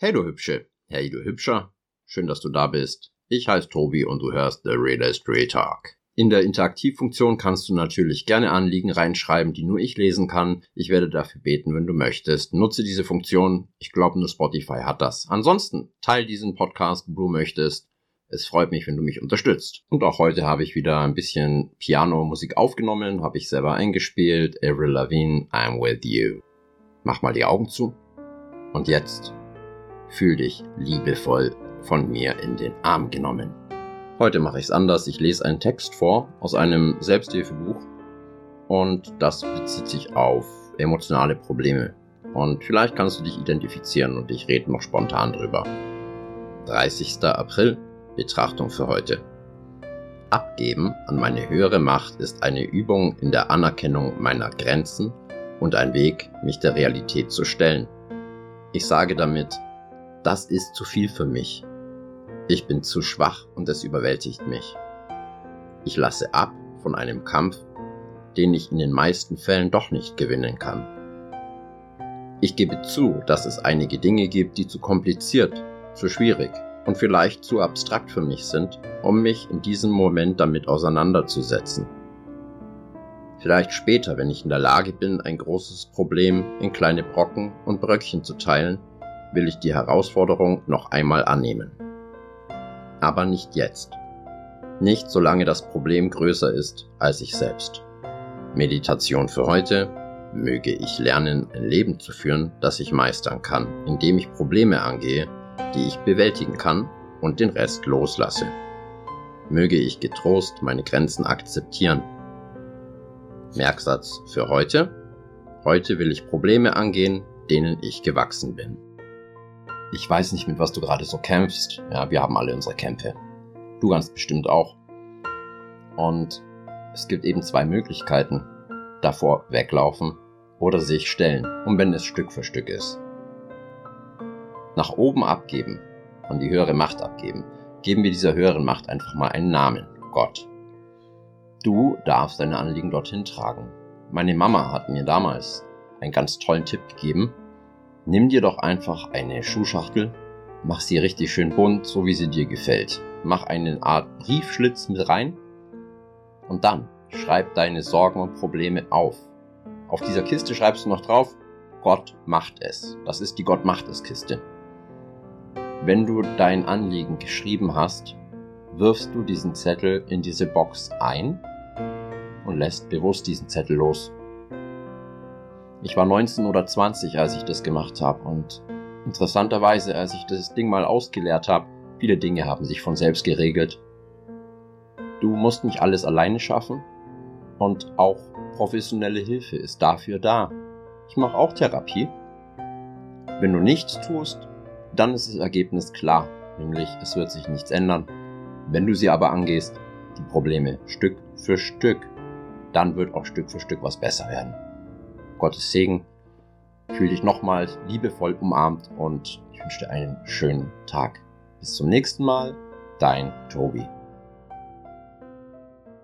Hey du Hübsche, hey du Hübscher, schön, dass du da bist. Ich heiße Tobi und du hörst The Real Estate Talk. In der Interaktivfunktion kannst du natürlich gerne Anliegen reinschreiben, die nur ich lesen kann. Ich werde dafür beten, wenn du möchtest. Nutze diese Funktion. Ich glaube, nur Spotify hat das. Ansonsten teil diesen Podcast, wo du möchtest. Es freut mich, wenn du mich unterstützt. Und auch heute habe ich wieder ein bisschen Piano-Musik aufgenommen, habe ich selber eingespielt. Avril Lavigne, I'm with you. Mach mal die Augen zu. Und jetzt fühl dich liebevoll von mir in den Arm genommen. Heute mache ich es anders. Ich lese einen Text vor aus einem Selbsthilfebuch und das bezieht sich auf emotionale Probleme. Und vielleicht kannst du dich identifizieren und ich rede noch spontan drüber. 30. April Betrachtung für heute. Abgeben an meine höhere Macht ist eine Übung in der Anerkennung meiner Grenzen und ein Weg, mich der Realität zu stellen. Ich sage damit, das ist zu viel für mich. Ich bin zu schwach und es überwältigt mich. Ich lasse ab von einem Kampf, den ich in den meisten Fällen doch nicht gewinnen kann. Ich gebe zu, dass es einige Dinge gibt, die zu kompliziert, zu schwierig und vielleicht zu abstrakt für mich sind, um mich in diesem Moment damit auseinanderzusetzen. Vielleicht später, wenn ich in der Lage bin, ein großes Problem in kleine Brocken und Bröckchen zu teilen, will ich die Herausforderung noch einmal annehmen. Aber nicht jetzt. Nicht solange das Problem größer ist als ich selbst. Meditation für heute. Möge ich lernen, ein Leben zu führen, das ich meistern kann, indem ich Probleme angehe die ich bewältigen kann und den Rest loslasse. Möge ich getrost meine Grenzen akzeptieren. Merksatz für heute. Heute will ich Probleme angehen, denen ich gewachsen bin. Ich weiß nicht, mit was du gerade so kämpfst. Ja, wir haben alle unsere Kämpfe. Du ganz bestimmt auch. Und es gibt eben zwei Möglichkeiten. Davor weglaufen oder sich stellen, und wenn es Stück für Stück ist nach oben abgeben, an die höhere Macht abgeben, geben wir dieser höheren Macht einfach mal einen Namen, Gott. Du darfst deine Anliegen dorthin tragen. Meine Mama hat mir damals einen ganz tollen Tipp gegeben. Nimm dir doch einfach eine Schuhschachtel, mach sie richtig schön bunt, so wie sie dir gefällt. Mach eine Art Briefschlitz mit rein und dann schreib deine Sorgen und Probleme auf. Auf dieser Kiste schreibst du noch drauf, Gott macht es. Das ist die Gott macht es Kiste. Wenn du dein Anliegen geschrieben hast, wirfst du diesen Zettel in diese Box ein und lässt bewusst diesen Zettel los. Ich war 19 oder 20, als ich das gemacht habe und interessanterweise, als ich das Ding mal ausgeleert habe, viele Dinge haben sich von selbst geregelt. Du musst nicht alles alleine schaffen und auch professionelle Hilfe ist dafür da. Ich mache auch Therapie. Wenn du nichts tust, dann ist das Ergebnis klar, nämlich es wird sich nichts ändern. Wenn du sie aber angehst, die Probleme Stück für Stück, dann wird auch Stück für Stück was besser werden. Gottes Segen, fühl dich nochmals liebevoll umarmt und ich wünsche dir einen schönen Tag. Bis zum nächsten Mal, dein Tobi.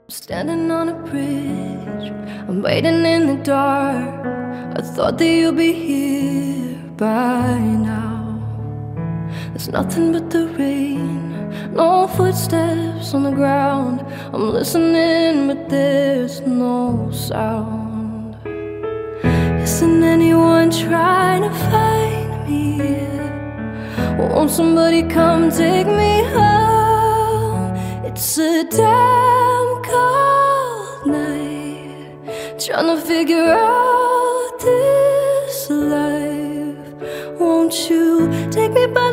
Standing on a bridge, I'm waiting in the dark. I thought that you'd be here by now. There's nothing but the rain, no footsteps on the ground. I'm listening, but there's no sound. Anyone trying to find me? Won't somebody come take me home? It's a damn cold night, trying to figure out this life. Won't you take me by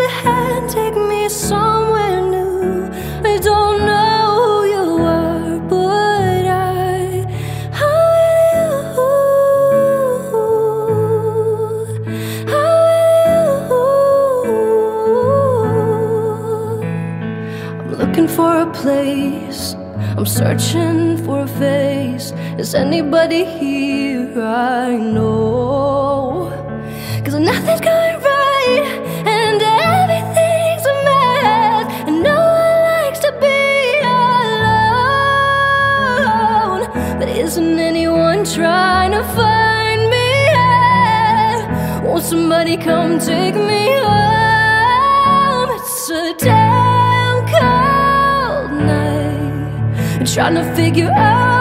place. I'm searching for a face. Is anybody here I know? Cause nothing's going right and everything's a mess. And no one likes to be alone. But isn't anyone trying to find me? Yeah. Won't somebody come take me home? We're trying to figure out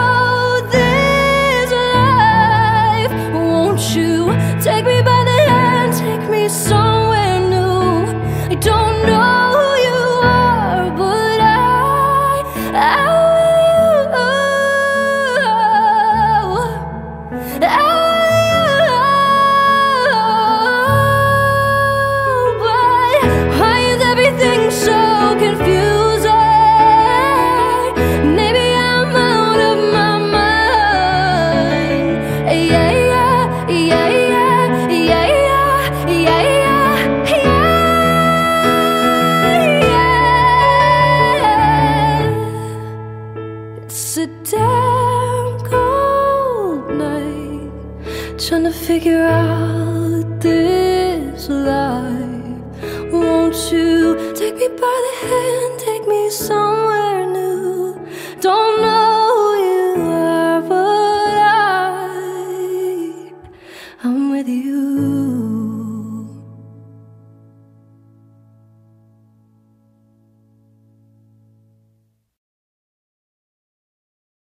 lie. Won't you take me by the hand, take me somewhere new? Don't know you are, but I, I'm with you.